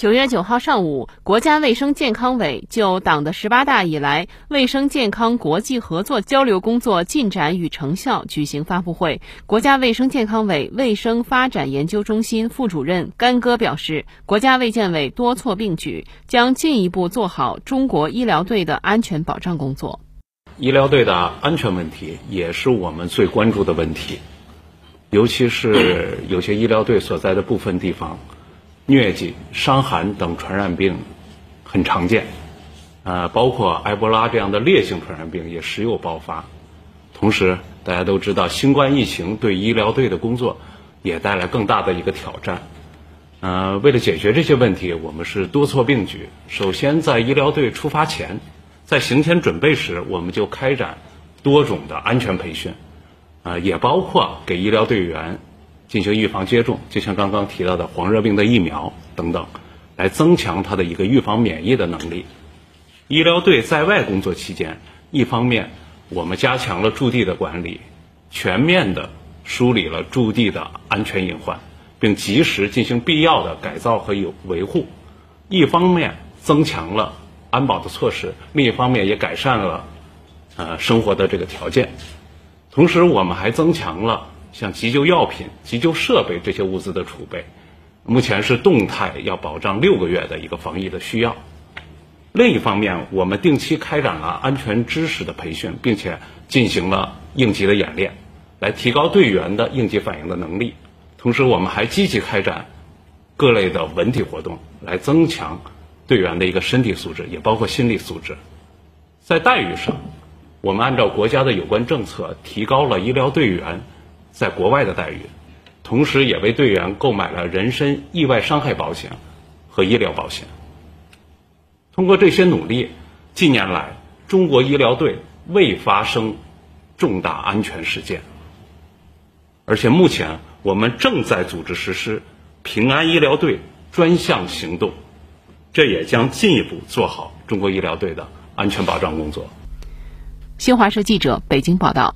九月九号上午，国家卫生健康委就党的十八大以来卫生健康国际合作交流工作进展与成效举行发布会。国家卫生健康委卫生发展研究中心副主任甘戈表示，国家卫健委多措并举，将进一步做好中国医疗队的安全保障工作。医疗队的安全问题也是我们最关注的问题，尤其是有些医疗队所在的部分地方。疟疾、伤寒等传染病很常见，呃，包括埃博拉这样的烈性传染病也时有爆发。同时，大家都知道，新冠疫情对医疗队的工作也带来更大的一个挑战。呃，为了解决这些问题，我们是多措并举。首先，在医疗队出发前，在行前准备时，我们就开展多种的安全培训，啊，也包括给医疗队员。进行预防接种，就像刚刚提到的黄热病的疫苗等等，来增强他的一个预防免疫的能力。医疗队在外工作期间，一方面我们加强了驻地的管理，全面的梳理了驻地的安全隐患，并及时进行必要的改造和有维护；一方面增强了安保的措施，另一方面也改善了呃生活的这个条件。同时，我们还增强了。像急救药品、急救设备这些物资的储备，目前是动态要保障六个月的一个防疫的需要。另一方面，我们定期开展了安全知识的培训，并且进行了应急的演练，来提高队员的应急反应的能力。同时，我们还积极开展各类的文体活动，来增强队员的一个身体素质，也包括心理素质。在待遇上，我们按照国家的有关政策，提高了医疗队员。在国外的待遇，同时也为队员购买了人身意外伤害保险和医疗保险。通过这些努力，近年来中国医疗队未发生重大安全事件，而且目前我们正在组织实施平安医疗队专项行动，这也将进一步做好中国医疗队的安全保障工作。新华社记者北京报道。